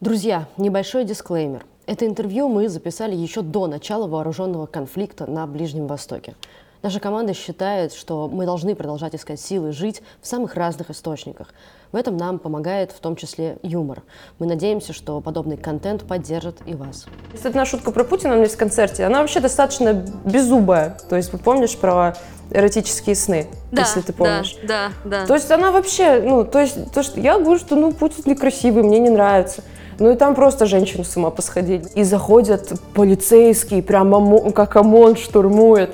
Друзья, небольшой дисклеймер. Это интервью мы записали еще до начала вооруженного конфликта на Ближнем Востоке. Наша команда считает, что мы должны продолжать искать силы жить в самых разных источниках. В этом нам помогает в том числе юмор. Мы надеемся, что подобный контент поддержит и вас. Если одна шутка про Путина у меня есть в концерте, она вообще достаточно беззубая. То есть, вы помнишь про эротические сны, Да, если ты помнишь. Да, да, да. То есть она вообще, ну, то есть, то, что я говорю, что, ну, Путин некрасивый, мне не нравится. Ну и там просто женщины с ума посходили. И заходят полицейские, прям омо- как ОМОН штурмует.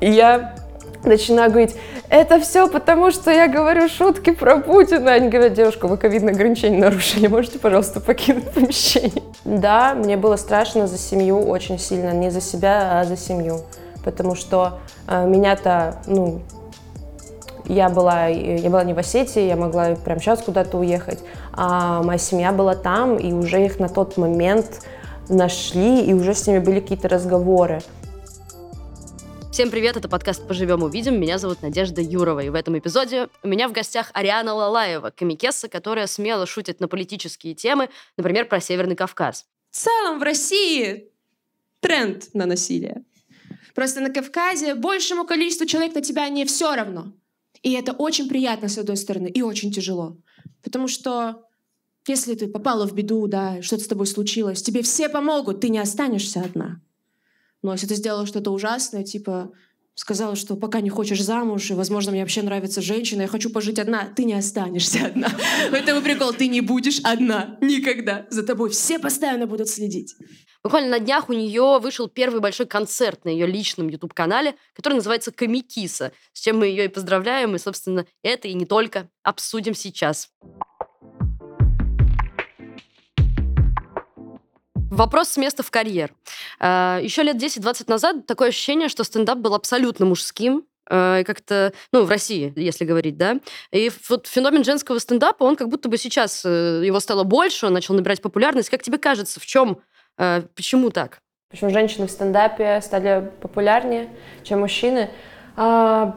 И я начинаю говорить, это все потому, что я говорю шутки про Путина. Они говорят, девушка, вы ковидные ограничения нарушили, можете, пожалуйста, покинуть помещение. Да, мне было страшно за семью очень сильно, не за себя, а за семью. Потому что э, меня-то, ну, я была, я была не в Осетии, я могла прямо сейчас куда-то уехать, а моя семья была там, и уже их на тот момент нашли, и уже с ними были какие-то разговоры. Всем привет, это подкаст «Поживем, увидим». Меня зовут Надежда Юрова, и в этом эпизоде у меня в гостях Ариана Лалаева, комикесса, которая смело шутит на политические темы, например, про Северный Кавказ. В целом в России тренд на насилие. Просто на Кавказе большему количеству человек на тебя не все равно. И это очень приятно, с одной стороны, и очень тяжело. Потому что если ты попала в беду, да, что-то с тобой случилось, тебе все помогут, ты не останешься одна. Но если ты сделала что-то ужасное, типа сказала, что пока не хочешь замуж, и, возможно, мне вообще нравится женщина, я хочу пожить одна, ты не останешься одна. Поэтому прикол, ты не будешь одна никогда. За тобой все постоянно будут следить. Буквально на днях у нее вышел первый большой концерт на ее личном YouTube-канале, который называется «Комикиса», с чем мы ее и поздравляем, и, собственно, это и не только обсудим сейчас. Вопрос с места в карьер. А, Еще лет 10-20 назад такое ощущение, что стендап был абсолютно мужским, э, и как-то, ну, в России, если говорить, да. И вот феномен женского стендапа, он как будто бы сейчас, э, его стало больше, он начал набирать популярность. Как тебе кажется, в чем, э, почему так? Почему женщины в стендапе стали популярнее, чем мужчины? А,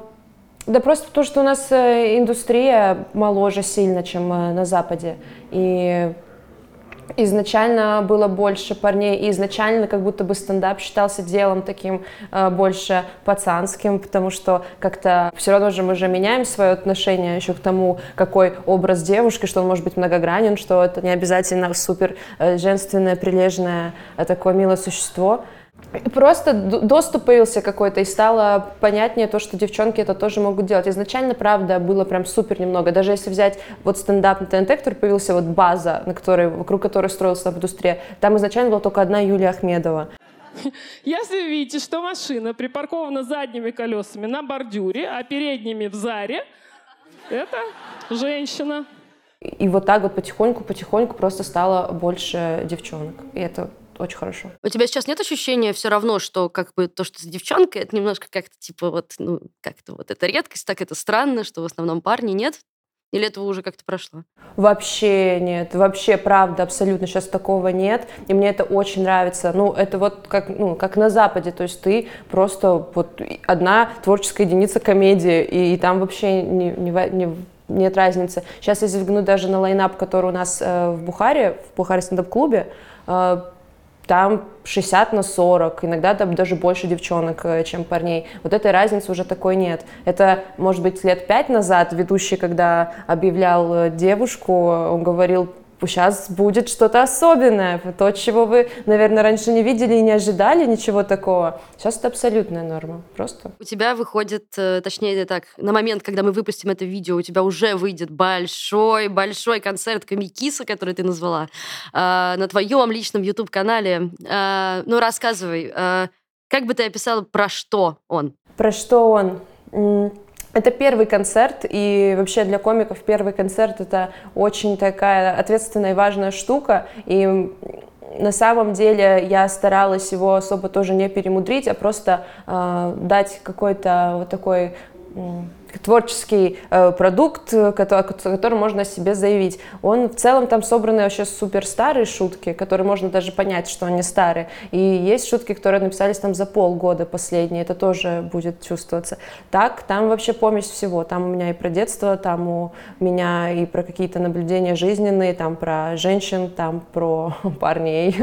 да просто потому, что у нас э, индустрия моложе сильно, чем э, на Западе. И изначально было больше парней, и изначально как будто бы стендап считался делом таким э, больше пацанским, потому что как-то все равно же мы же меняем свое отношение еще к тому, какой образ девушки, что он может быть многогранен, что это не обязательно супер э, женственное, прилежное, э, такое милое существо. Просто доступ появился какой-то, и стало понятнее то, что девчонки это тоже могут делать. Изначально, правда, было прям супер немного. Даже если взять вот стендап на ТНТ, который появился, вот база, на которой, вокруг которой строилась стендап-индустрия, там изначально была только одна Юлия Ахмедова. Если вы видите, что машина припаркована задними колесами на бордюре, а передними в заре, это женщина. И вот так вот потихоньку-потихоньку просто стало больше девчонок. И это очень хорошо. У тебя сейчас нет ощущения все равно, что как бы то, что ты девчонка, это немножко как-то типа вот, ну, как-то вот это редкость, так это странно, что в основном парни нет? Или этого уже как-то прошло? Вообще нет, вообще правда, абсолютно сейчас такого нет, и мне это очень нравится. Ну, это вот как, ну, как на Западе, то есть ты просто вот одна творческая единица комедии, и, там вообще не, не, не- нет разницы. Сейчас, если взглянуть даже на лайнап, который у нас э, в Бухаре, в Бухаре стендап-клубе, э, там 60 на 40, иногда там даже больше девчонок, э, чем парней. Вот этой разницы уже такой нет. Это, может быть, лет пять назад ведущий, когда объявлял э, девушку, он говорил, сейчас будет что-то особенное, то, чего вы, наверное, раньше не видели и не ожидали ничего такого. Сейчас это абсолютная норма, просто. У тебя выходит, э, точнее так, на момент, когда мы выпустим это видео, у тебя уже выйдет большой-большой концерт Комикиса, который ты назвала, э, на твоем личном YouTube-канале. Э, Ну, рассказывай, как бы ты описала, про что он? Про что он? Это первый концерт, и вообще для комиков первый концерт это очень такая ответственная и важная штука. И на самом деле я старалась его особо тоже не перемудрить, а просто э, дать какой-то вот такой творческий э, продукт, э, который, который можно о себе заявить. Он в целом там собраны вообще супер старые шутки, которые можно даже понять, что они старые. И есть шутки, которые написались там за полгода последние, это тоже будет чувствоваться. Так, там вообще помесь всего. Там у меня и про детство, там у меня и про какие-то наблюдения жизненные, там про женщин, там про парней,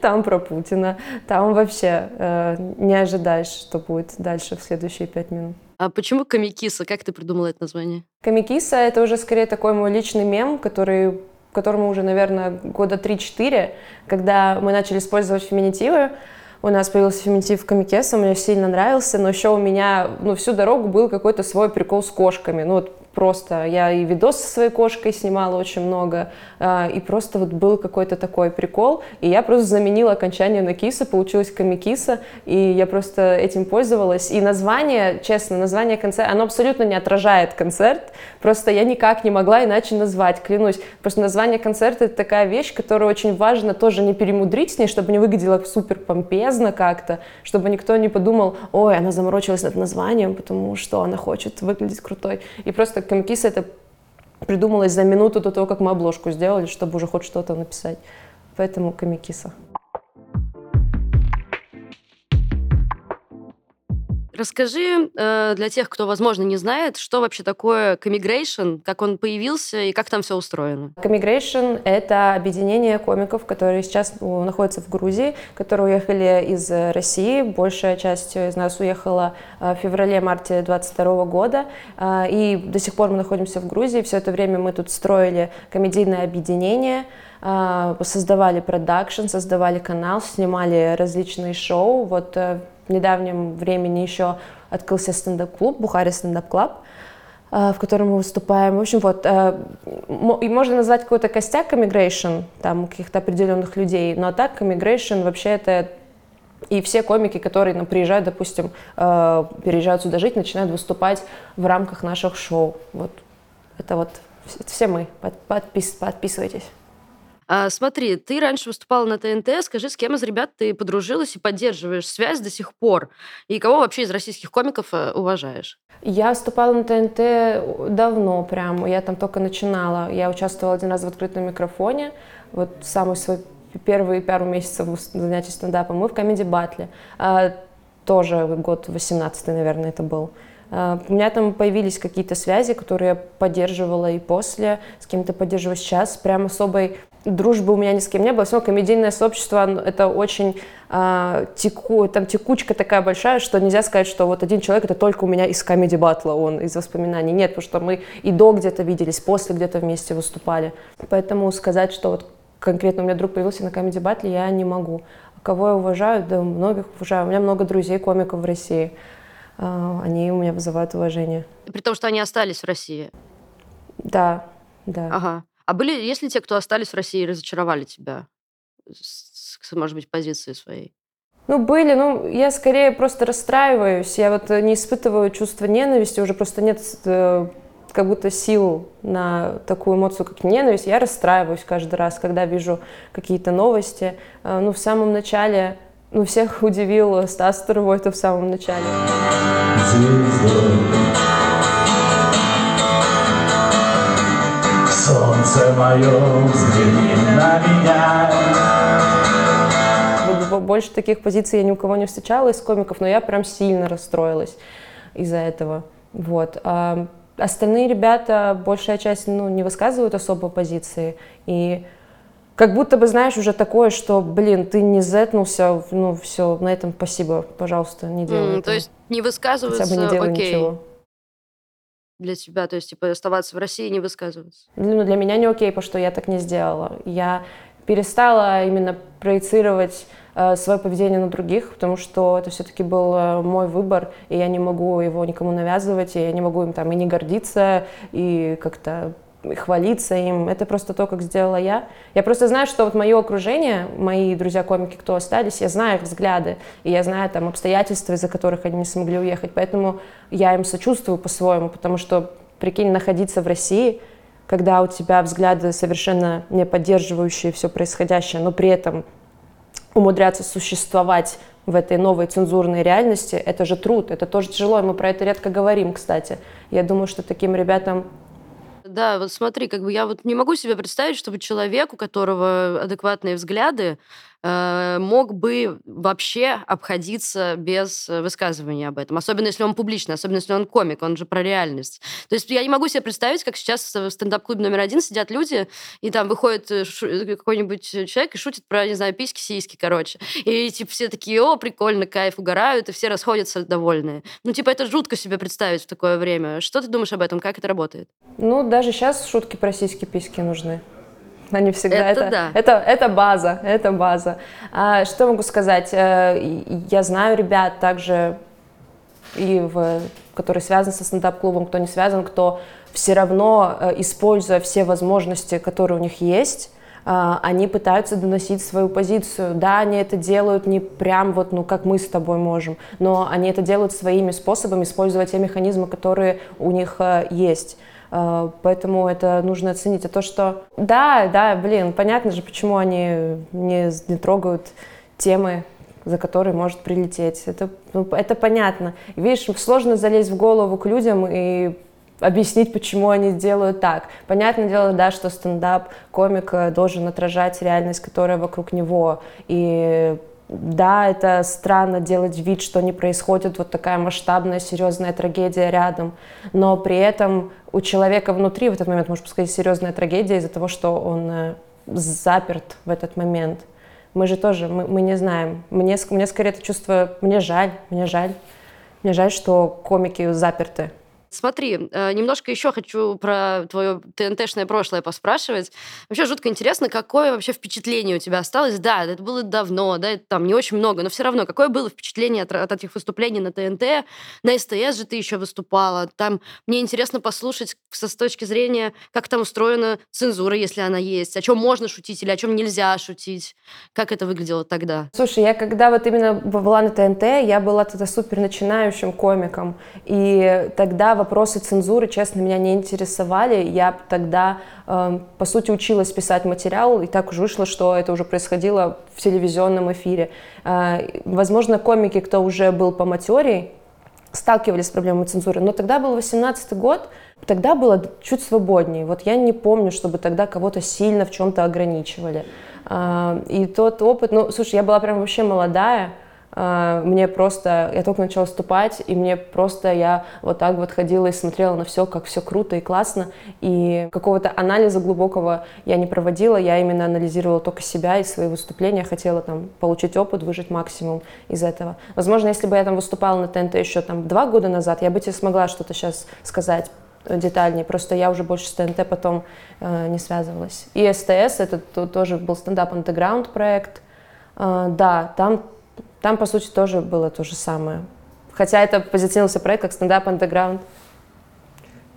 там про Путина. Там вообще э, не ожидаешь, что будет дальше в следующие пять минут. А почему Камикиса? Как ты придумала это название? Камикиса — это уже скорее такой мой личный мем, который которому уже, наверное, года 3-4, когда мы начали использовать феминитивы, у нас появился феминитив Камикеса, мне сильно нравился, но еще у меня ну, всю дорогу был какой-то свой прикол с кошками. Ну вот просто я и видос со своей кошкой снимала очень много, а, и просто вот был какой-то такой прикол, и я просто заменила окончание на киса, получилось камикиса, и я просто этим пользовалась. И название, честно, название концерта, оно абсолютно не отражает концерт, просто я никак не могла иначе назвать, клянусь. Просто название концерта — это такая вещь, которую очень важно тоже не перемудрить с ней, чтобы не выглядело супер помпезно как-то, чтобы никто не подумал, ой, она заморочилась над названием, потому что она хочет выглядеть крутой. И просто как Камикиса это придумалось за минуту до того, как мы обложку сделали, чтобы уже хоть что-то написать. Поэтому Камикиса. Расскажи э, для тех, кто, возможно, не знает, что вообще такое Comigration, как он появился и как там все устроено. Comigration — это объединение комиков, которые сейчас находятся в Грузии, которые уехали из России. Большая часть из нас уехала э, в феврале-марте 22 года, э, и до сих пор мы находимся в Грузии. Все это время мы тут строили комедийное объединение, э, создавали продакшн, создавали канал, снимали различные шоу. Вот недавнем времени еще открылся стендап-клуб, Бухари Stand-Up Club, в котором мы выступаем. В общем, вот, э, и можно назвать какой-то костяк immigration, там, каких-то определенных людей, но так immigration вообще это и все комики, которые ну, приезжают, допустим, э, переезжают сюда жить, начинают выступать в рамках наших шоу. Вот это вот все мы. Подпис, подписывайтесь. А, смотри, ты раньше выступала на ТНТ. Скажи, с кем из ребят ты подружилась и поддерживаешь связь до сих пор? И кого вообще из российских комиков э, уважаешь? Я выступала на ТНТ давно прям. Я там только начинала. Я участвовала один раз в открытом микрофоне. Вот самый свой первые пару месяцев занятий стендапом. Мы в комедии Батле. А, тоже год 18 наверное, это был. А, у меня там появились какие-то связи, которые я поддерживала и после, с кем-то поддерживаю сейчас. Прям особой дружбы у меня ни с кем не было. Все равно комедийное сообщество — это очень э, теку, там текучка такая большая, что нельзя сказать, что вот один человек — это только у меня из комедий батла, он из воспоминаний. Нет, потому что мы и до где-то виделись, после где-то вместе выступали. Поэтому сказать, что вот конкретно у меня друг появился на комедий батле, я не могу. Кого я уважаю? Да многих уважаю. У меня много друзей, комиков в России. Э, они у меня вызывают уважение. При том, что они остались в России? Да, да. Ага. А были, если те, кто остались в России, разочаровали тебя, с, может быть, позиции своей? Ну, были, ну, я скорее просто расстраиваюсь, я вот не испытываю чувство ненависти, уже просто нет э, как будто сил на такую эмоцию, как ненависть. Я расстраиваюсь каждый раз, когда вижу какие-то новости. Э, ну, в самом начале, ну, всех удивил Стас это в самом начале. Солнце мое, взгляни на меня. Больше таких позиций я ни у кого не встречала из комиков, но я прям сильно расстроилась из-за этого. Вот. А остальные ребята, большая часть, ну, не высказывают особо позиции. И как будто бы, знаешь, уже такое, что, блин, ты не зетнулся, ну, все, на этом спасибо, пожалуйста, не делай mm, То есть не высказываться, Хотя бы не делай окей. ничего для тебя? То есть, типа, оставаться в России и не высказываться? Ну, для меня не окей, потому что я так не сделала. Я перестала именно проецировать э, свое поведение на других, потому что это все-таки был э, мой выбор, и я не могу его никому навязывать, и я не могу им там и не гордиться, и как-то хвалиться им. Это просто то, как сделала я. Я просто знаю, что вот мое окружение, мои друзья-комики, кто остались, я знаю их взгляды, и я знаю там обстоятельства, из-за которых они не смогли уехать. Поэтому я им сочувствую по-своему, потому что, прикинь, находиться в России, когда у тебя взгляды совершенно не поддерживающие все происходящее, но при этом умудряться существовать в этой новой цензурной реальности, это же труд, это тоже тяжело, и мы про это редко говорим, кстати. Я думаю, что таким ребятам Да, вот смотри, как бы я вот не могу себе представить, чтобы человек, у которого адекватные взгляды, мог бы вообще обходиться без э, высказывания об этом. Особенно если он публичный, особенно если он комик, он же про реальность. То есть я не могу себе представить, как сейчас в стендап-клубе номер один сидят люди, и там выходит э, э, какой-нибудь человек и шутит про, не знаю, письки, сиськи, короче. И типа все такие, о, прикольно, кайф, угорают, и все расходятся довольные. Ну, типа, это жутко себе представить в такое время. Что ты думаешь об этом? Как это работает? Ну, даже сейчас шутки про сиськи-письки нужны. Они всегда Это это, да. это, это база, это база. А, что могу сказать? Э, Я знаю ребят также, и в, которые связаны со стендап-клубом, кто не связан, кто все равно, э, используя все возможности, которые у них есть, э, они пытаются доносить свою позицию. Да, они это делают не прям вот, ну, как мы с тобой можем, но они это делают своими способами, используя те механизмы, которые у них э, есть. Э, Поэтому это нужно оценить. А то, что... Да, да, блин, понятно же, почему они не, не трогают темы, за которые может прилететь. Это, ну, это понятно. Видишь, сложно залезть в голову к людям и объяснить, почему они делают так. Понятное дело, да, что стендап комик э, должен отражать реальность, которая вокруг него. И да, это странно делать вид, что не происходит вот такая масштабная, серьезная трагедия рядом, но при этом у человека внутри в этот момент, может сказать, серьезная трагедия из-за того, что он э, заперт в этот момент. Мы же тоже, мы, мы не знаем. Мне, мне скорее это чувство, мне жаль, мне жаль. Мне жаль, что комики заперты. Смотри, э, немножко еще хочу про твое ТНТшное прошлое поспрашивать. Вообще жутко интересно, какое вообще впечатление у тебя осталось? Да, это было давно, да, это там не очень много, но все равно, какое было впечатление от, от этих выступлений на ТНТ? На СТС же ты еще выступала. Там мне интересно послушать со, с точки зрения, как там устроена цензура, если она есть, о чем можно шутить или о чем нельзя шутить. Как это выглядело тогда? Слушай, я когда вот именно была на ТНТ, я была тогда супер начинающим комиком. И тогда вопросы цензуры, честно, меня не интересовали. Я тогда, э, по сути, училась писать материал, и так уже вышло, что это уже происходило в телевизионном эфире. Э, возможно, комики, кто уже был по материи, сталкивались с проблемой цензуры. Но тогда был 18 год, тогда было чуть свободнее. Вот я не помню, чтобы тогда кого-то сильно в чем-то ограничивали. А, И тот опыт, ну, слушай, я была прям вообще молодая, мне просто, я только начала выступать, и мне просто, я вот так вот ходила и смотрела на все, как все круто и классно, и какого-то анализа глубокого я не проводила, я именно анализировала только себя и свои выступления, хотела там получить опыт, выжить максимум из этого. Возможно, если бы я там выступала на ТНТ еще там два года назад, я бы тебе смогла что-то сейчас сказать детальнее, просто я уже больше с ТНТ потом э, не связывалась. И СТС, это то- тоже был стендап андеграунд проект, Э, да, там, там, по сути, тоже было то же самое. Хотя это позиционировался проект как стендап андеграунд.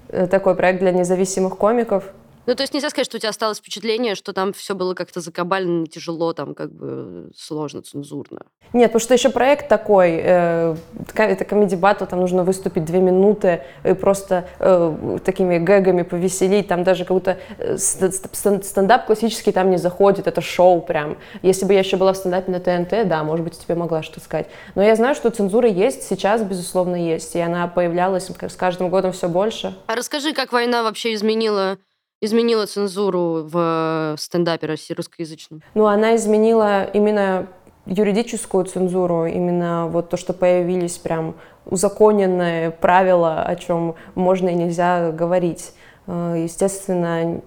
Э, Такой проект для независимых комиков. Ну, то есть нельзя сказать, что у тебя осталось впечатление, что там все было как-то закабалено, тяжело, там как бы сложно, цензурно. Нет, потому что еще проект такой, э, это комедий батл, там нужно выступить две минуты и просто э, такими гэгами повеселить, там даже как будто э, ст- ст- стендап классический там не заходит, это шоу прям. Если бы я еще была в стендапе на ТНТ, да, может быть, тебе могла что сказать. Но я знаю, что цензура есть, сейчас, безусловно, есть, и она появлялась с каждым годом все больше. А расскажи, как война вообще изменила, изменила цензуру в стендапе россии русскоязычном? Ну, она изменила именно юридическую цензуру, именно вот то, что появились прям узаконенные правила, о чем можно и нельзя говорить. Э, Естественно,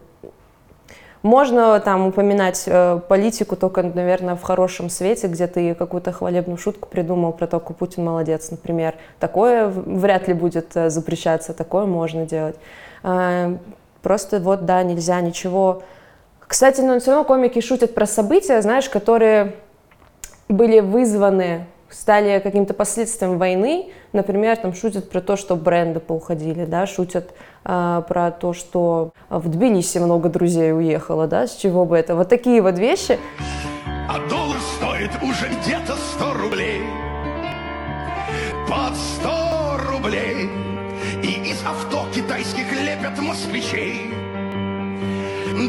можно там упоминать э, политику только, наверное, в хорошем свете, где ты какую-то хвалебную шутку придумал про то, какой Путин молодец, например. Такое вряд ли будет э, запрещаться, такое можно делать. Э, Просто вот, да, нельзя ничего. Кстати, но все равно комики шутят про события, знаешь, которые были вызваны, стали каким-то последствием войны. Например, там шутят про то, что бренды поуходили, да, шутят а, про то, что в Тбилиси много друзей уехало, да, с чего бы это. Вот такие вот вещи. А доллар стоит уже где-то 100 рублей. Под 100 рублей. И из авто китайских лепят москвичей.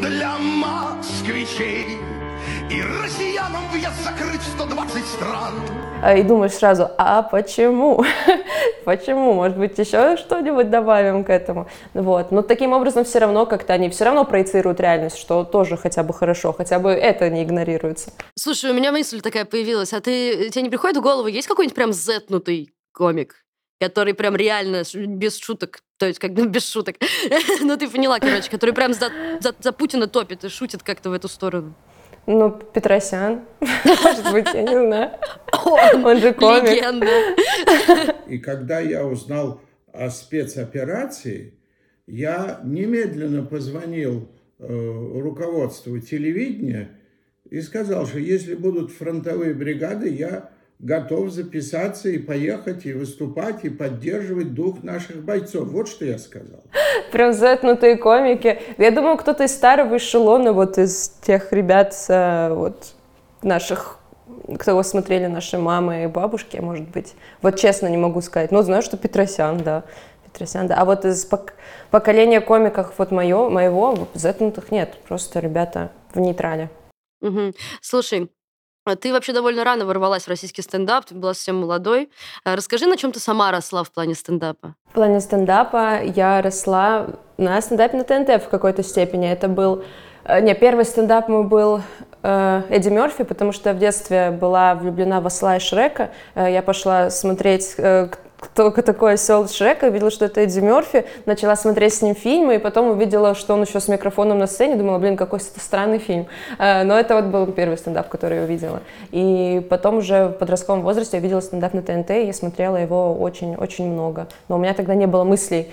Для москвичей. И россиянам въезд закрыт в 120 стран. А, И думаешь сразу, а почему? почему? Может быть, еще что-нибудь добавим к этому? Вот. Но таким образом все равно как-то они все равно проецируют реальность, что тоже хотя бы хорошо, хотя бы это не игнорируется. Слушай, у меня мысль такая появилась. А ты, тебе не приходит в голову, есть какой-нибудь прям зетнутый комик? Который прям реально без шуток, то есть как бы без шуток, ну ты поняла, короче, который прям за, за, за Путина топит и шутит как-то в эту сторону. Ну, Петросян, может быть, я не знаю. Он же комик. Легенда. И когда я узнал о спецоперации, я немедленно позвонил э, руководству телевидения и сказал, что если будут фронтовые бригады, я готов записаться и поехать, и выступать, и поддерживать дух наших бойцов. Вот что я сказал. Прям затнутые комики. Я думаю, кто-то из старого эшелона, вот из тех ребят, э, вот наших, кто смотрели наши мамы и бабушки, может быть. Вот честно не могу сказать. Но знаю, что Петросян, да. Петросян, да. А вот из пок- поколения комиков вот мое, моего, затнутых нет. Просто ребята в нейтрале. Мгм. Слушай, ты вообще довольно рано ворвалась в российский стендап, ты была совсем молодой. А Расскажи, на чем ты сама росла в плане стендапа? В плане стендапа я росла на стендапе на ТНТ в какой-то степени. Это был... э, Не, первый стендап мой был э, Эдди Мерфи, потому что в детстве была влюблена в осла и Шрека. Э, я пошла смотреть, кто такой осел Шрека, видела, что это Эдди Мерфи, начала смотреть с ним фильмы, и потом увидела, что он еще с микрофоном на сцене, думала, блин, какой это странный фильм. Э, но это вот был первый стендап, который я увидела. И потом уже в подростковом возрасте я видела стендап на ТНТ, и я смотрела его очень-очень много. Но у меня тогда не было мыслей,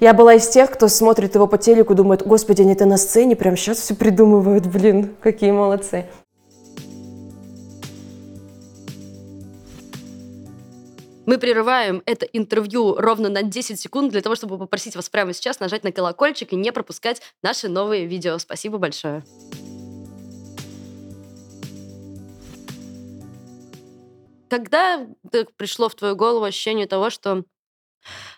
я была из тех, кто смотрит его по телеку, думает, господи, они это на сцене, прямо сейчас все придумывают, блин, какие молодцы. Мы прерываем это интервью ровно на 10 секунд для того, чтобы попросить вас прямо сейчас нажать на колокольчик и не пропускать наши новые видео. Спасибо большое. Когда т- пришло в твою голову ощущение того, что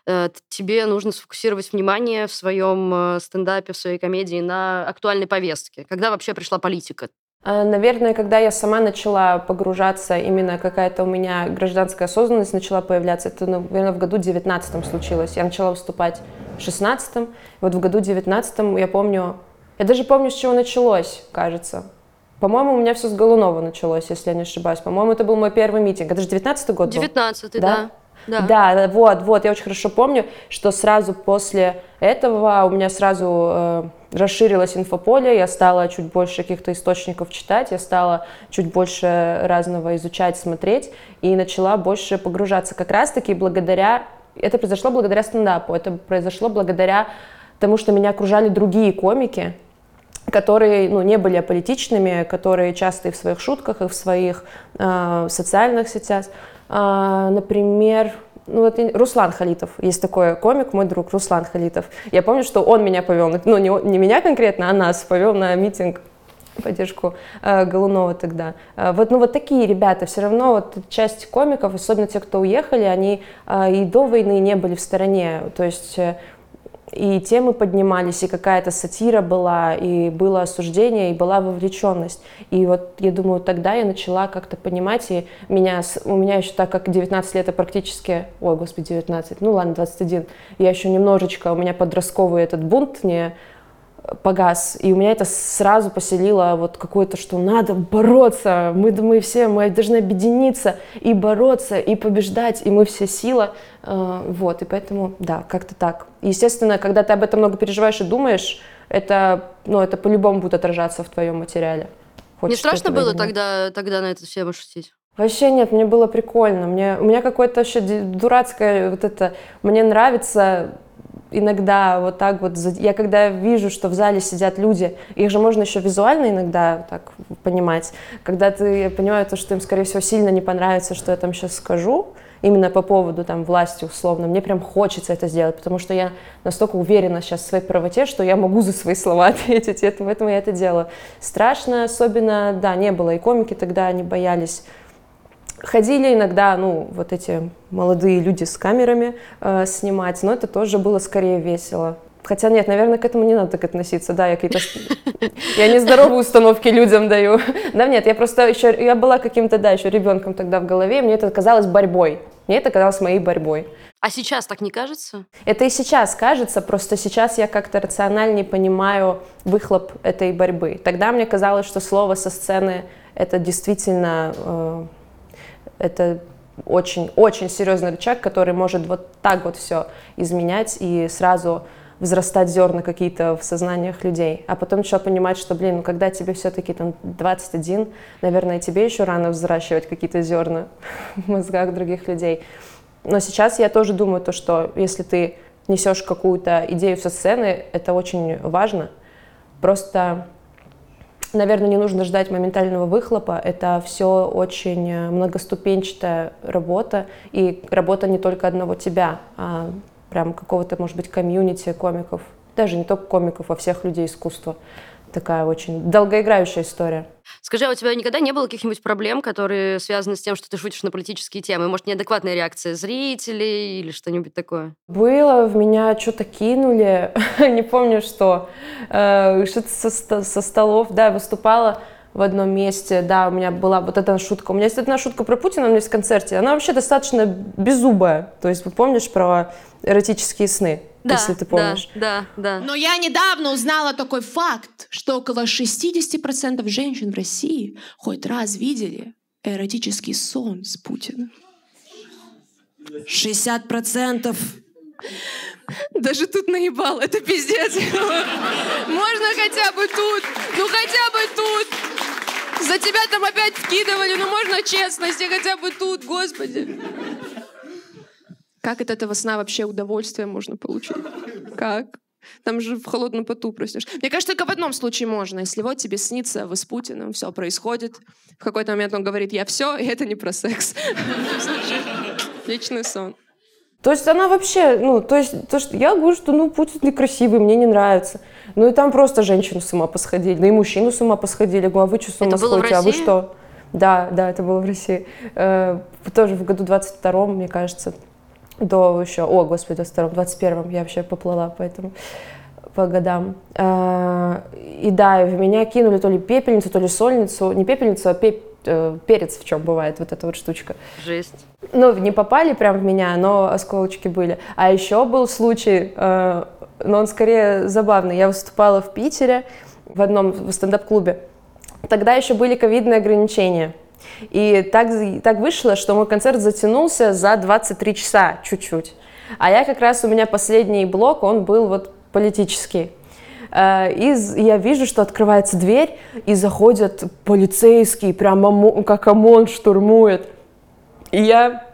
э, тебе нужно сфокусировать внимание в своем э, стендапе, в своей комедии на актуальной повестке? Когда вообще пришла политика? А, Наверное, когда я сама начала погружаться, именно какая-то у меня гражданская осознанность начала появляться, это, наверное, в году 19 случилось. Я начала выступать в 16 вот в году 19 я помню, я даже помню, с чего началось, кажется. По-моему, у меня все с Голунова началось, если я не ошибаюсь. По-моему, это был мой первый митинг. Это же 19 год был? 19-й, Да? да. Да, да, вот, вот, я очень хорошо помню, что сразу после этого у меня сразу э, расширилось инфополе, я стала чуть больше каких-то источников читать, я стала чуть больше разного изучать, смотреть и начала больше погружаться как раз-таки благодаря, это произошло благодаря стендапу, это произошло благодаря тому, что меня окружали другие комики, которые ну, не были аполитичными, которые часто и в своих шутках, и в своих э, социальных сетях. А, например, ну, вот Руслан Халитов, есть такой комик, мой друг Руслан Халитов. Я помню, что он меня повел, ну, не, не меня конкретно, а нас повел на митинг поддержку э, Голунова тогда. Э, вот, ну, вот такие ребята, все равно вот часть комиков, особенно те, кто уехали, они э, и до войны не были в стороне. То есть э, и темы поднимались, и какая-то сатира была, и было осуждение, и была вовлеченность. И вот я думаю, тогда я начала как-то понимать, и меня, у меня еще так как 19 лет, я практически, ой, господи, 19, ну ладно, 21, я еще немножечко, у меня подростковый этот бунт не погас, и у меня это сразу поселило вот какое-то, что надо бороться, мы, мы все, мы должны объединиться и бороться, и побеждать, и мы все сила, Э, вот, и поэтому, да, как-то так. Естественно, когда ты об этом много переживаешь и думаешь, это, ну, это по-любому будет отражаться в твоем материале. Не Хочешь ты страшно было или тогда, тогда на эту тему шутить? Вообще нет, мне было прикольно. Мне, у меня какое-то вообще дурацкое вот это... Мне нравится иногда вот так вот... Я когда вижу, что в зале сидят люди, их же можно еще визуально иногда так понимать, когда ты понимаешь, то, что им, скорее всего, сильно не понравится, что я там сейчас скажу, именно по поводу там власти условно, мне прям хочется это сделать, потому что я настолько уверена сейчас в своей правоте, что я могу за свои слова ответить, это- поэтому я это делаю. Страшно особенно, да, не было, и комики тогда не боялись Ходили иногда, ну, вот эти молодые люди с камерами э, снимать, но это тоже было скорее весело. Хотя нет, наверное, к этому не надо так относиться. Да, я какие-то... Я нездоровые установки людям даю. Да нет, я просто еще... Я была каким-то, да, еще ребенком тогда в голове, и мне это казалось борьбой. Мне это казалось моей борьбой. А сейчас так не кажется? Это и сейчас кажется, просто сейчас я как-то рациональнее понимаю выхлоп этой борьбы. Тогда мне казалось, что слово со сцены это действительно э, это очень-очень серьезный рычаг, который может вот так вот все изменять и сразу взрастать зерна какие-то в сознаниях людей. А потом начала понимать, что, блин, ну когда тебе все-таки там 21, наверное, тебе еще рано взращивать какие-то зерна в мозгах других людей. Но сейчас я тоже думаю то, что если ты несешь какую-то идею со сцены, это очень важно. Просто, наверное, не нужно ждать моментального выхлопа. Это все очень многоступенчатая работа, и работа не только одного тебя, а прям какого-то, может быть, комьюнити комиков, даже не только комиков, а всех людей искусства. Такая очень долгоиграющая история. Скажи, а у тебя никогда не было каких-нибудь проблем, которые связаны с тем, что ты шутишь на политические темы? Может, неадекватная реакция зрителей или что-нибудь такое? Было, в меня что-то кинули, не помню что, э, что-то со, со столов, да, выступала в одном месте, да, у меня была вот эта шутка. У меня есть одна шутка про Путина у меня есть в концерте. Она вообще достаточно беззубая. То есть, вы помнишь про эротические сны? Да, если ты помнишь. Да, да, да. Но я недавно узнала такой факт, что около 60% женщин в России хоть раз видели эротический сон с Путиным. 60%. Даже тут наебал, это пиздец. Можно хотя бы тут, ну хотя бы тут. За тебя там опять вкидывали, ну можно честности хотя бы тут, господи. Как от этого сна вообще удовольствие можно получить? Как? Там же в холодном поту проснешь. Мне кажется, только в одном случае можно. Если вот тебе снится, вы с Путиным, все происходит. В какой-то момент он говорит, я все, и это не про секс. Личный сон. То есть она вообще, ну, то есть, то, что я говорю, что, ну, Путин некрасивый, мне не нравится. Ну, и там просто женщину с ума посходили, ну, и мужчину с ума посходили. Я говорю, а вы что с ума Это было в сходите, а вы что? Да, да, это было в России. Э, тоже в году 22-м, мне кажется, до еще, о, господи, 22-м, 21-м я вообще поплыла, поэтому по годам. Э, и да, в меня кинули то ли пепельницу, то ли сольницу, не пепельницу, а пеп- э, перец, в чем бывает вот эта вот штучка. Жесть. Ну, не попали прям в меня, но осколочки были. А еще был случай, э, но он скорее забавный. Я выступала в Питере в одном в стендап-клубе. Тогда еще были ковидные ограничения. И так, так вышло, что мой концерт затянулся за 23 часа чуть-чуть. А я как раз, у меня последний блок, он был вот политический. Э, И я вижу, что открывается дверь, и заходят полицейские, прям омо- как ОМОН штурмует. И я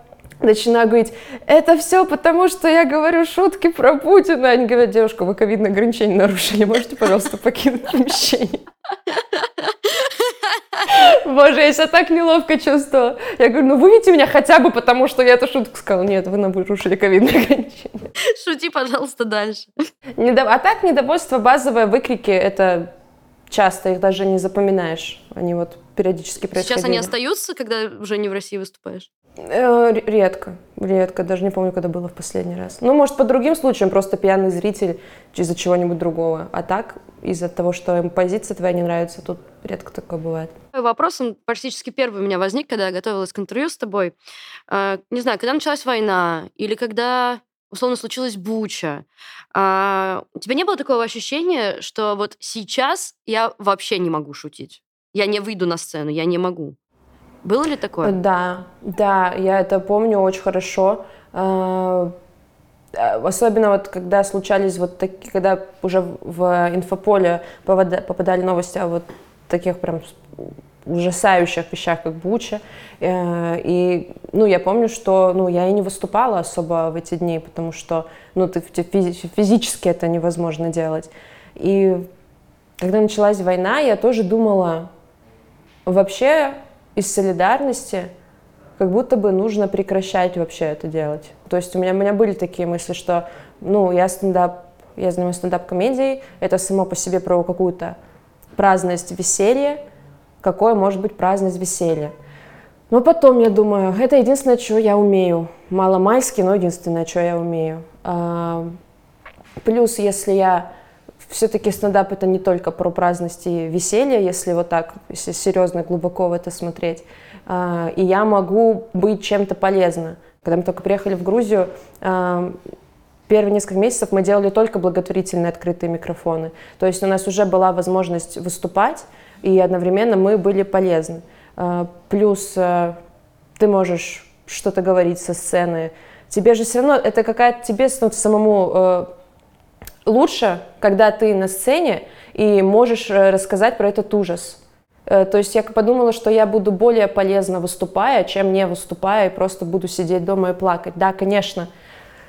начинаю говорить, это все потому, что я говорю шутки про Путина. Они говорят, девушка, вы ковидные ограничения нарушили, можете, пожалуйста, покинуть помещение? Боже, я себя так неловко чувствовала. Я говорю, ну выведите меня хотя бы потому, что я эту шутку сказала. Нет, вы нарушили ковидные ограничения. Шути, пожалуйста, дальше. Недо- А так недовольство базовое, выкрики, это часто, их даже не запоминаешь. Они вот периодически происходили. Сейчас они остаются, когда уже не в России выступаешь? Э, Редко, редко, даже не помню, когда было в последний раз. Ну, может, по другим случаям, просто пьяный зритель из-за чего-нибудь другого. А так, из-за того, что им позиция твоя не нравится, тут редко такое бывает. Вопрос, он практически первый у меня возник, когда я готовилась к интервью с тобой. Э, Не знаю, когда началась война или когда, условно, случилась буча, а, у тебя не было такого ощущения, что вот сейчас я вообще не могу шутить? Я не выйду на сцену, я не могу. Было ли такое? Да, да, я это помню очень хорошо. Э, э, Особенно вот когда случались вот такие, когда уже в инфополе попадали новости о вот таких прям ужасающих вещах, как Буча. Э, И, ну, я помню, что, ну, я и не выступала особо в эти дни, потому что, ну, ты фи- физи- физически это невозможно делать. И когда началась война, я тоже думала, вообще из солидарности как будто бы нужно прекращать вообще это делать. То есть у меня, у меня были такие мысли, что, ну, я стендап, я занимаюсь стендап-комедией, это само по себе про какую-то праздность, веселье. Какое может быть праздность, веселье? Но потом я думаю, это единственное, что я умею. Мало-мальски, но единственное, что я умею. А, Плюс, если я все-таки стендап это не только про праздность и веселье, если вот так, если серьезно, глубоко в это смотреть. А, и я могу быть чем-то полезна. Когда мы только приехали в Грузию, а, первые несколько месяцев мы делали только благотворительные открытые микрофоны. То есть у нас уже была возможность выступать, и одновременно мы были полезны. А, плюс ты можешь что-то говорить со сцены. Тебе же все равно, это какая-то тебе самому э, лучше, когда ты на сцене и можешь э, рассказать про этот ужас. Э, то есть я подумала, что я буду более полезна выступая, чем не выступая и просто буду сидеть дома и плакать. Да, конечно,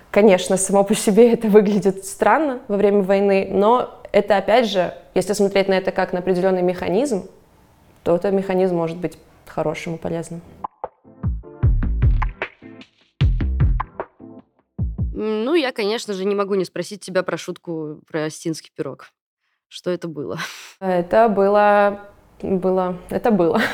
конечно, само по себе это выглядит странно во время войны, но это опять же, если смотреть на это как на определенный механизм, то этот механизм может быть хорошим и полезным. Ну, я, конечно же, не могу не спросить тебя про шутку про остинский пирог. Что это было? Это было... Было... Это было.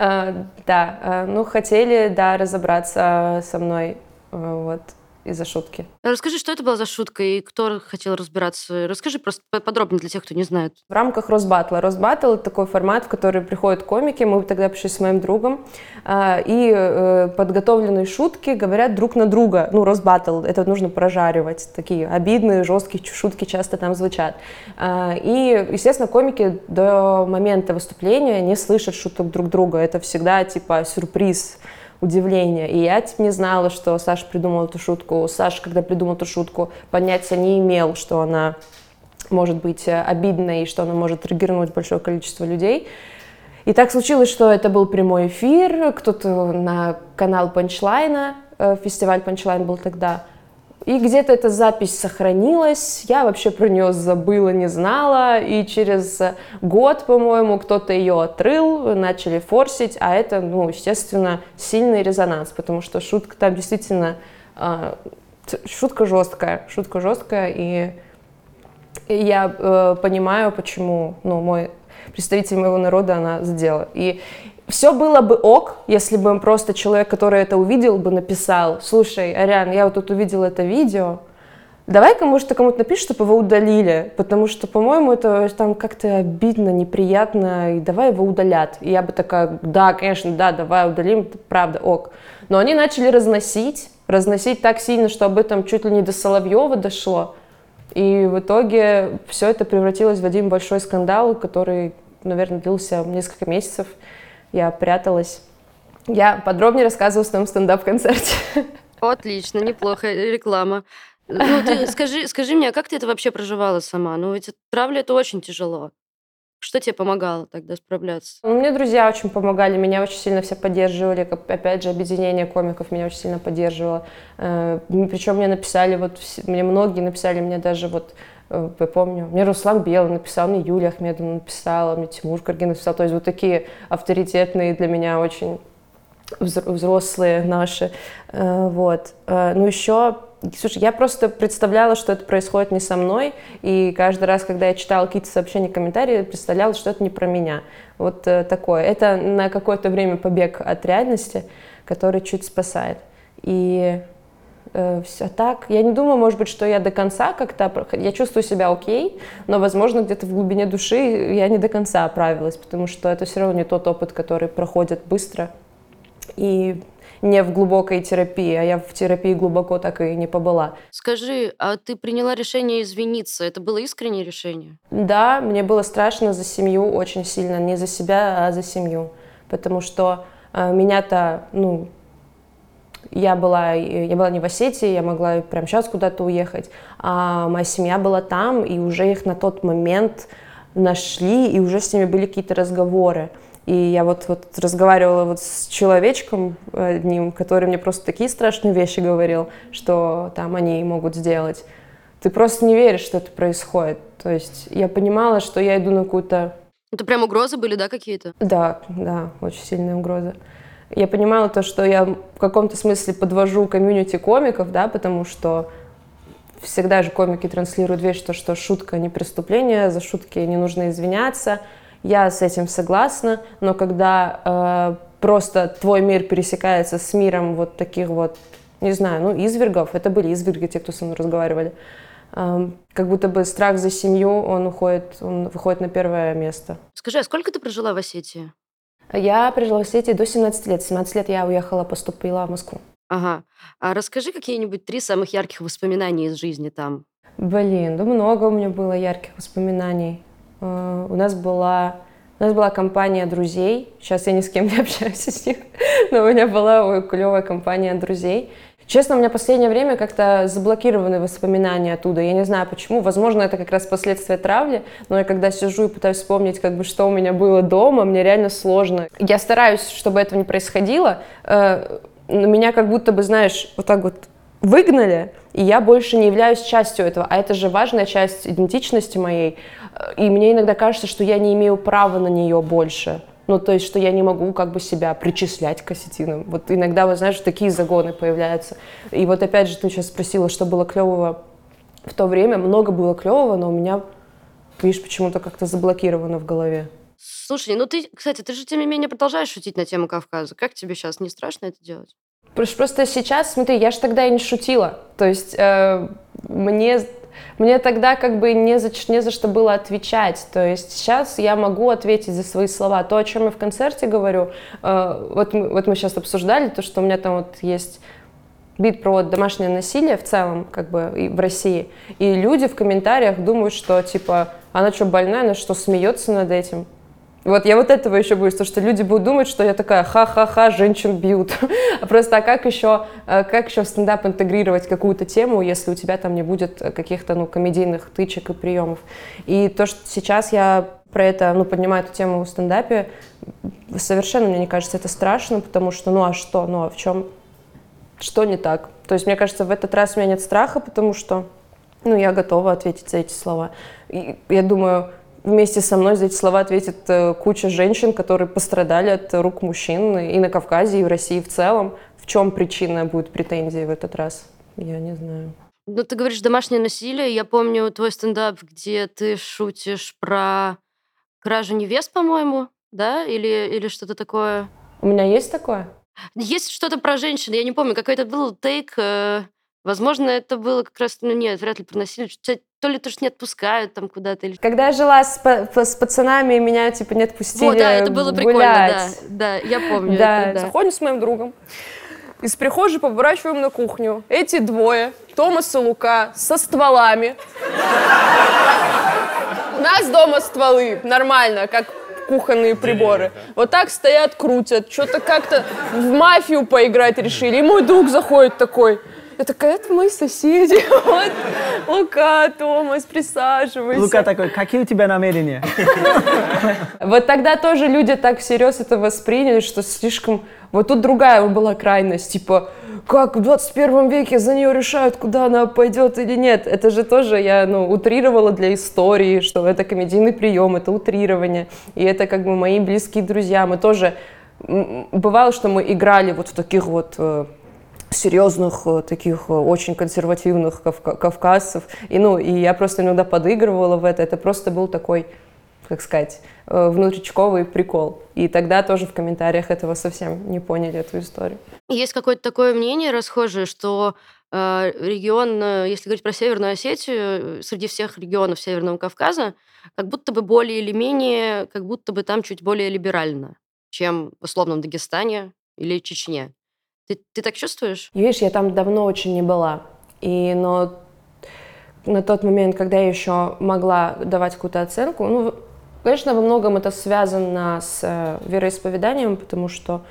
А, да. А, ну, хотели, да, разобраться со мной. Вот из-за шутки. Расскажи, что это была за шутка и кто хотел разбираться? Расскажи просто подробнее для тех, кто не знает. В рамках Росбатла. Росбатл — это такой формат, в который приходят комики. Мы тогда пришли с моим другом. А, и э, подготовленные шутки говорят друг на друга. Ну, Росбатл — это нужно прожаривать. Такие обидные, жесткие шутки часто там звучат. А, и, естественно, комики до момента выступления не слышат шуток друг друга. Это всегда типа сюрприз удивление. И я не знала, что Саша придумал эту шутку. Саша, когда придумал эту шутку, понятия не имел, что она может быть э, обидной и что она может триггернуть большое количество людей. И так случилось, что это был прямой эфир, кто-то на канал Панчлайна, э, фестиваль Панчлайн был тогда, и где-то эта запись сохранилась, я вообще про нее забыла, не знала, и через год, по-моему, кто-то ее отрыл, начали форсить, а это, ну, естественно, сильный резонанс, потому что шутка там действительно, э, шутка жесткая, шутка жесткая, и я э, понимаю, почему, ну, мой представитель моего народа она задела. И все было бы ок, если бы просто человек, который это увидел, бы написал, слушай, Ариан, я вот тут увидел это видео, давай-ка, может, ты кому-то напишешь, чтобы его удалили, потому что, по-моему, это там как-то обидно, неприятно, и давай его удалят. И я бы такая, да, конечно, да, давай удалим, это правда, ок. Но они начали разносить, разносить так сильно, что об этом чуть ли не до Соловьева дошло. И в итоге все это превратилось в один большой скандал, который, наверное, длился несколько месяцев я пряталась. Я подробнее рассказываю в своем стендап-концерте. Отлично, неплохо, реклама. Ну, ты скажи, скажи мне, а как ты это вообще проживала сама? Ну, ведь травля это очень тяжело. Что тебе помогало тогда справляться? Ну, мне друзья очень помогали, меня очень сильно все поддерживали. Опять же, объединение комиков меня очень сильно поддерживало. Э, Причем мне написали, вот мне многие написали, мне даже вот я помню, мне Руслан Белый написал, мне Юлия Ахмедовна написала, мне Тимур Каргин написал. То есть вот такие авторитетные для меня очень взрослые наши. Э, вот. Э, ну еще Слушай, я просто представляла, что это происходит не со мной, и каждый раз, когда я читала какие-то сообщения, комментарии, представляла, что это не про меня. Вот такое. Это на какое-то время побег от реальности, который чуть спасает. И э, все так. Я не думаю, может быть, что я до конца как-то... Я чувствую себя окей, но, возможно, где-то в глубине души я не до конца оправилась, потому что это все равно не тот опыт, который проходит быстро и не в глубокой терапии, а я в терапии глубоко так и не побыла. Скажи, а ты приняла решение извиниться? Это было искреннее решение? Да, мне было страшно за семью очень сильно. Не за себя, а за семью. Потому что э, меня-то, ну, я была, я была не в Осетии, я могла прямо сейчас куда-то уехать, а моя семья была там, и уже их на тот момент нашли, и уже с ними были какие-то разговоры. И я вот, вот разговаривала вот с человечком одним, который мне просто такие страшные вещи говорил, что там они могут сделать. Ты просто не веришь, что это происходит. То есть я понимала, что я иду на какую-то... Это прям угрозы были, да, какие-то? Да, да, очень сильные угрозы я понимала то, что я в каком-то смысле подвожу комьюнити комиков, да, потому что всегда же комики транслируют вещь, то, что шутка не преступление, за шутки не нужно извиняться. Я с этим согласна, но когда э, просто твой мир пересекается с миром вот таких вот, не знаю, ну, извергов, это были изверги, те, кто со мной разговаривали, эм, как будто бы страх за семью, он уходит, он выходит на первое место. Скажи, а сколько ты прожила в Осетии? Я прожила в Осетии до 17 лет. В 17 лет я уехала, поступила в Москву. Ага. А расскажи какие-нибудь три самых ярких воспоминания из жизни там. Блин, да много у меня было ярких воспоминаний. Э, У нас была, у нас была компания друзей. Сейчас я ни с кем не общаюсь из них, но у меня была клевая компания друзей. Честно, у меня последнее время как-то заблокированы воспоминания оттуда. Я не знаю почему. Возможно, это как раз последствия травли. Но я когда сижу и пытаюсь вспомнить, как бы, что у меня было дома, мне реально сложно. Я стараюсь, чтобы этого не происходило. Э, Но меня как будто бы, знаешь, вот так вот выгнали, и я больше не являюсь частью этого. А это же важная часть идентичности моей. Э, И мне иногда кажется, что я не имею права на нее больше. Ну, то есть, что я не могу как бы себя причислять к осетинам. Вот иногда, вот знаешь, такие загоны появляются. И вот опять же, ты сейчас спросила, что было клевого в то время. Много было клевого, но у меня, видишь, почему-то как-то заблокировано в голове. Слушай, ну ты, кстати, ты же тем не менее продолжаешь шутить на тему Кавказа. Как тебе сейчас? Не страшно это делать? Просто, сейчас, смотри, я же тогда и не шутила. То есть э, мне, мне тогда как бы не за, не за что было отвечать. То есть сейчас я могу ответить за свои слова. То, о чем я в концерте говорю, э, вот, мы, вот мы сейчас обсуждали, то, что у меня там вот есть бит про домашнее насилие в целом, как бы и в России. И люди в комментариях думают, что типа она что, больная, она что, смеется над этим? Вот я вот этого еще боюсь, то, что люди будут думать, что я такая ха-ха-ха, женщин бьют. Просто а как еще, э, как еще в стендап интегрировать какую-то тему, если у тебя там не будет э, каких-то ну, комедийных тычек и приемов. И то, что сейчас я про это, ну, поднимаю эту тему в стендапе, совершенно, мне не кажется, это страшно, потому что, ну, а что, ну, а в чем, что не так? То есть, мне кажется, в этот раз у меня нет страха, потому что, ну, я готова ответить за эти слова. И я думаю, вместе со мной за эти слова ответит э, куча женщин, которые пострадали от рук мужчин и на Кавказе, и в России в целом. В чем причина будет претензии в этот раз? Я не знаю. Ну, ты говоришь домашнее насилие. Я помню твой стендап, где ты шутишь про кражу невест, по-моему, да? Или, или что-то такое. У меня есть такое? Есть что-то про женщин. Я не помню, какой-то был тейк. э, Возможно, это было как раз... Ну, нет, вряд ли. Что- То ли то, что не отпускают там куда-то. Или... Когда я жила с, па- с пацанами, меня типа не отпустили Вот, да, это было прикольно, гулять. да. Да, я помню Да, это, да. заходим с моим другом. Из прихожей поворачиваем на кухню. Эти двое, Томас и Лука, со стволами. У нас дома стволы, нормально, как кухонные приборы. Вот так стоят, крутят. Что-то как-то в мафию поиграть решили. И мой друг заходит такой. Я такая, это мои соседи. Вот, Лука, Томас, присаживайся. Лука такой, какие у тебя намерения? Вот тогда тоже люди так всерьез это восприняли, что слишком... Вот тут другая была крайность, типа, как в 21 веке за нее решают, куда она пойдет или нет. Это же тоже я, ну, утрировала для истории, что это комедийный прием, это утрирование. И это как бы мои близкие друзья. Мы тоже... Бывало, что мы играли вот в таких вот э, серьезных, э, таких э, очень консервативных кавка- кавказцев. И, ну, и я просто иногда подыгрывала в это. Это просто был такой, как сказать, э, внутричковый прикол. И тогда тоже в комментариях этого совсем не поняли, эту историю. Есть какое-то такое мнение расхожее, что регион, если говорить про Северную Осетию, среди всех регионов Северного Кавказа, как будто бы более или менее, как будто бы там чуть более либерально, чем в условном Дагестане или Чечне. Ты, ты так чувствуешь? Видишь, я там давно очень не была. И, но на тот момент, когда я еще могла давать какую-то оценку, ну, конечно, во многом это связано с э, вероисповеданием, потому что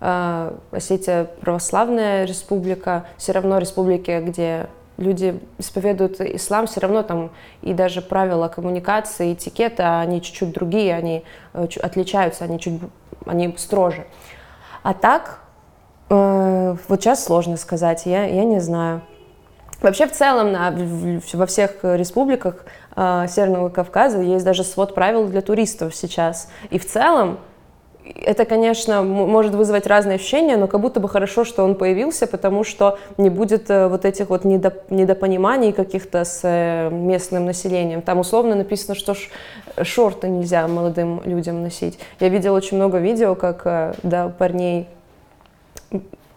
э, Осетия православная республика, все равно республики, где люди исповедуют ислам, все равно там и даже правила коммуникации, этикета, они чуть-чуть другие, они э, отличаются, они чуть они строже. А так, э, вот сейчас сложно сказать, я, я не знаю. Вообще в целом на- в- во всех республиках э, Северного Кавказа есть даже свод правил для туристов сейчас. И в целом это, конечно, может вызвать разные ощущения, но как будто бы хорошо, что он появился, потому что не будет э, вот этих вот недоп- недопониманий каких-то с э, местным населением. Там условно написано, что шорты нельзя молодым людям носить. Я видела очень много видео, как да, парней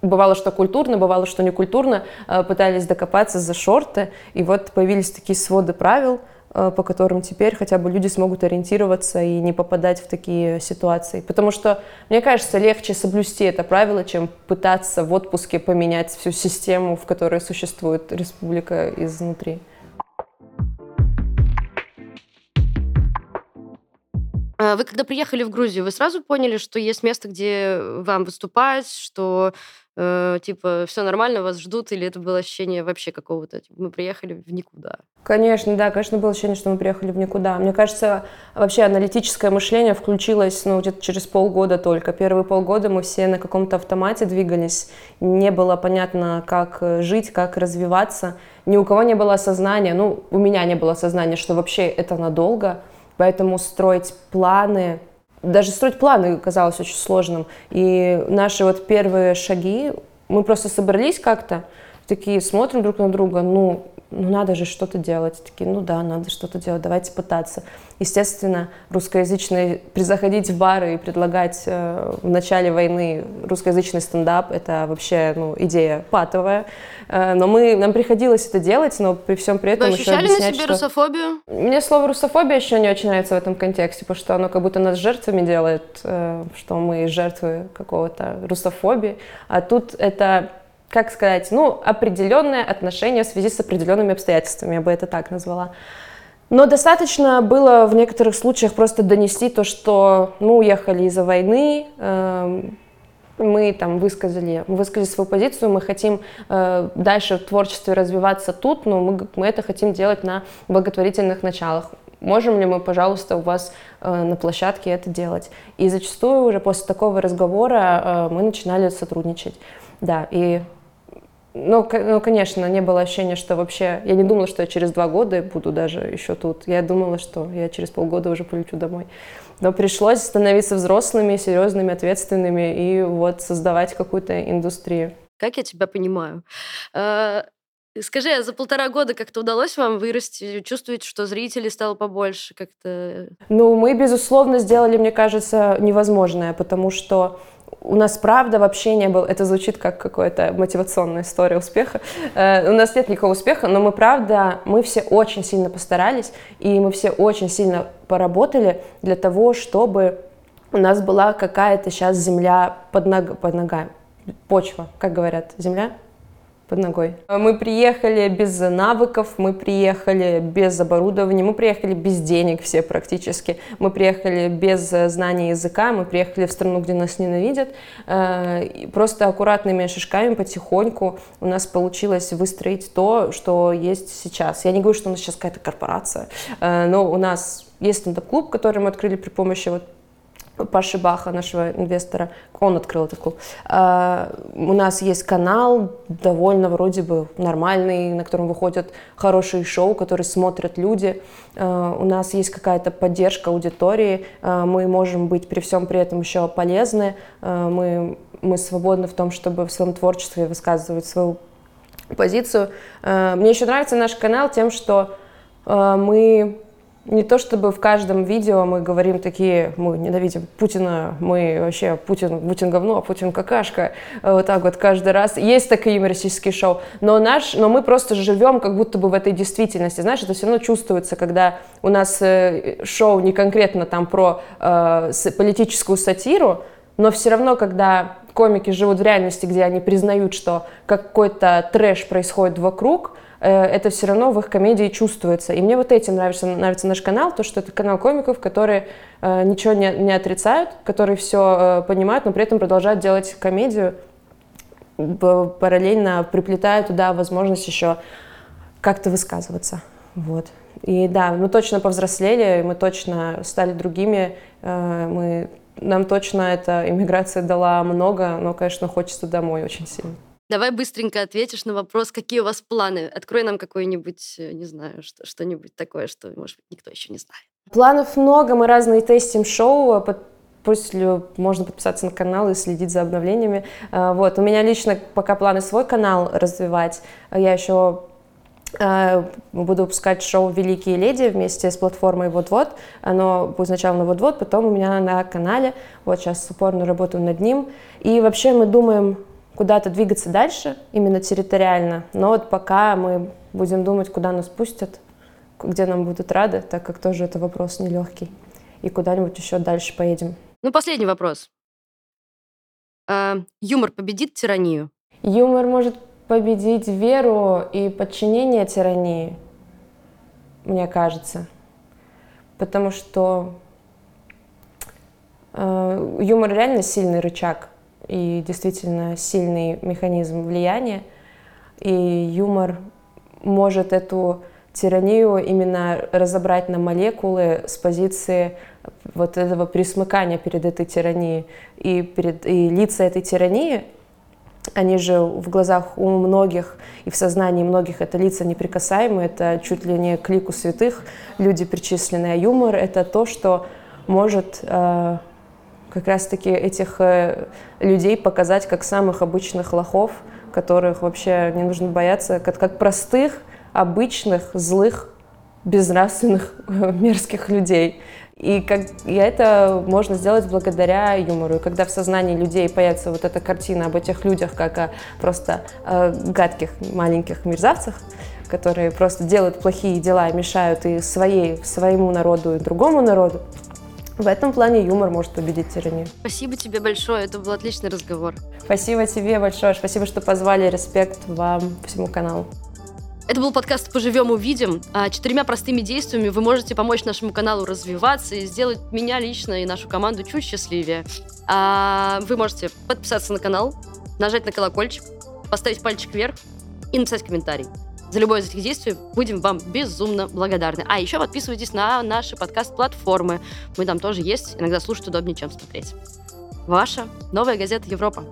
бывало, что культурно, бывало, что не культурно, э, пытались докопаться за шорты, и вот появились такие своды правил, э, по которым теперь хотя бы люди смогут ориентироваться и не попадать в такие ситуации. Потому что, мне кажется, легче соблюсти это правило, чем пытаться в отпуске поменять всю систему, в которой существует республика изнутри. Вы когда приехали в Грузию, вы сразу поняли, что есть место, где вам выступать, что э, типа все нормально, вас ждут, или это было ощущение вообще какого-то, типа, мы приехали в никуда? Конечно, да, конечно, было ощущение, что мы приехали в никуда. Мне кажется, вообще аналитическое мышление включилось, ну, где-то через полгода только. Первые полгода мы все на каком-то автомате двигались, не было понятно, как э, жить, как развиваться. Ни у кого не было осознания, ну, у меня не было осознания, что вообще это надолго, поэтому строить планы, даже строить планы казалось очень сложным. И наши вот первые шаги, мы просто собрались как-то, такие смотрим друг на друга, ну, ну надо же что-то делать. Такие, ну да, надо что-то делать, давайте пытаться. Естественно, русскоязычные, заходить в бары и предлагать э, в начале войны русскоязычный стендап, это вообще ну, идея патовая. Э, но мы, нам приходилось это делать, но при всем при этом Вы еще на себе что... русофобию? Мне слово русофобия еще не очень нравится в этом контексте, потому что оно как будто нас жертвами делает, э, что мы жертвы какого-то русофобии. А тут это, как сказать, ну, определенное отношение в связи с определенными обстоятельствами, я бы это так назвала. Но достаточно было в некоторых случаях просто донести то, что мы уехали из-за войны, эм, мы там высказали, высказали свою позицию, мы хотим э, дальше в творчестве развиваться тут, но мы, мы это хотим делать на благотворительных началах. Можем ли мы, пожалуйста, у вас э, на площадке это делать? И зачастую уже после такого разговора э, мы начинали сотрудничать. Да, и ну, ну, конечно, не было ощущения, что вообще... Я не думала, что я через два года буду даже еще тут. Я думала, что я через полгода уже полечу домой. Но пришлось становиться взрослыми, серьезными, ответственными и вот создавать какую-то индустрию. Как я тебя понимаю? Э, Скажи, а за полтора года как-то удалось вам вырасти? Чувствуете, что зрителей стало побольше? Как-то Ну, мы, безусловно, сделали, мне кажется, невозможное, потому что у нас правда вообще не было, это звучит как какая-то мотивационная история успеха, Э, у нас нет никакого успеха, но мы правда, мы все очень сильно постарались, и мы все очень сильно поработали для того, чтобы у нас была какая-то сейчас земля под, ног- под ногами, почва, как говорят, земля под ногой. Мы приехали без навыков, мы приехали без оборудования, мы приехали без денег все практически, мы приехали без э, знания языка, мы приехали в страну, где нас ненавидят. Э, и Просто аккуратными шажками, потихоньку у нас получилось выстроить то, что есть сейчас. Я не говорю, что у нас сейчас какая-то корпорация, э, но у нас есть стендап-клуб, который мы открыли при помощи вот Паши Баха, нашего инвестора, он открыл этот клуб. А, У нас есть канал, довольно вроде бы нормальный, на котором выходят хорошие шоу, которые смотрят люди. А, У нас есть какая-то поддержка аудитории, А, мы можем быть при всем при этом еще полезны, мы, мы свободны в том, чтобы в своем творчестве высказывать свою позицию. Мне еще нравится наш канал тем, что мы не то чтобы в каждом видео мы говорим такие, мы ненавидим Путина, мы вообще Путин, Путин говно, а Путин какашка, э, вот так вот каждый раз. Есть такие юмористические шоу, но наш, но мы просто живем как будто бы в этой действительности, знаешь, это все равно чувствуется, когда у нас э, шоу не конкретно там про э, политическую сатиру, но все равно, когда комики живут в реальности, где они признают, что какой-то трэш происходит вокруг, это все равно в их комедии чувствуется. И мне вот этим нравится, нравится наш канал, то, что это канал комиков, которые э, ничего не, не отрицают, которые все понимают, но при этом продолжают делать комедию, параллельно приплетая туда возможность еще как-то высказываться. Вот. И да, мы точно повзрослели, мы точно стали другими, э, мы, нам точно эта иммиграция дала много, но, конечно, хочется домой очень сильно. Давай быстренько ответишь на вопрос, какие у вас планы. Открой нам какой-нибудь, э, не знаю, что- что-нибудь такое, что, может быть, никто еще не знает. Планов много, мы разные тестим шоу, а После можно подписаться на канал и следить за обновлениями. А, Вот. У меня лично пока планы свой канал развивать. А Я еще э, буду выпускать шоу «Великие леди» вместе с платформой «Вот-вот». Оно будет сначала на «Вот-вот», потом у меня на канале. Вот сейчас упорно работаю над ним. И вообще мы думаем, куда-то двигаться дальше, именно территориально. Но вот пока мы будем думать, куда нас пустят, где нам будут рады, так как тоже это вопрос нелегкий. И куда-нибудь еще дальше поедем. Ну, последний вопрос. А, юмор победит тиранию? Юмор может победить веру и подчинение тирании, мне кажется. Потому что э, юмор реально сильный рычаг и действительно сильный механизм влияния. И юмор может эту тиранию именно разобрать на молекулы с позиции вот этого присмыкания перед этой тиранией. И, перед, и лица этой тирании, они же в глазах у многих и в сознании многих это лица неприкасаемые, это чуть ли не к лику святых люди причисленные. А юмор — это то, что может э, как раз-таки этих э, людей показать как самых обычных лохов, которых вообще не нужно бояться, как, как простых, обычных, злых, безнравственных, мерзких людей. И, как, и это можно сделать благодаря юмору. И когда в сознании людей появится вот эта картина об этих людях, как о просто э, гадких маленьких мерзавцах, которые просто делают плохие дела мешают и своей, своему народу, и другому народу, в этом плане юмор может победить тиранию. Спасибо тебе большое, это был отличный разговор. Спасибо тебе большое, спасибо, что позвали, респект вам, всему каналу. Это был подкаст «Поживем, увидим». А, четырьмя простыми действиями вы можете помочь нашему каналу развиваться и сделать меня лично и нашу команду чуть счастливее. А, вы можете подписаться на канал, нажать на колокольчик, поставить пальчик вверх и написать комментарий. За любое из этих действий будем вам безумно благодарны. А еще подписывайтесь на наши подкаст-платформы. Мы там тоже есть. Иногда слушать удобнее, чем смотреть. Ваша новая газета «Европа».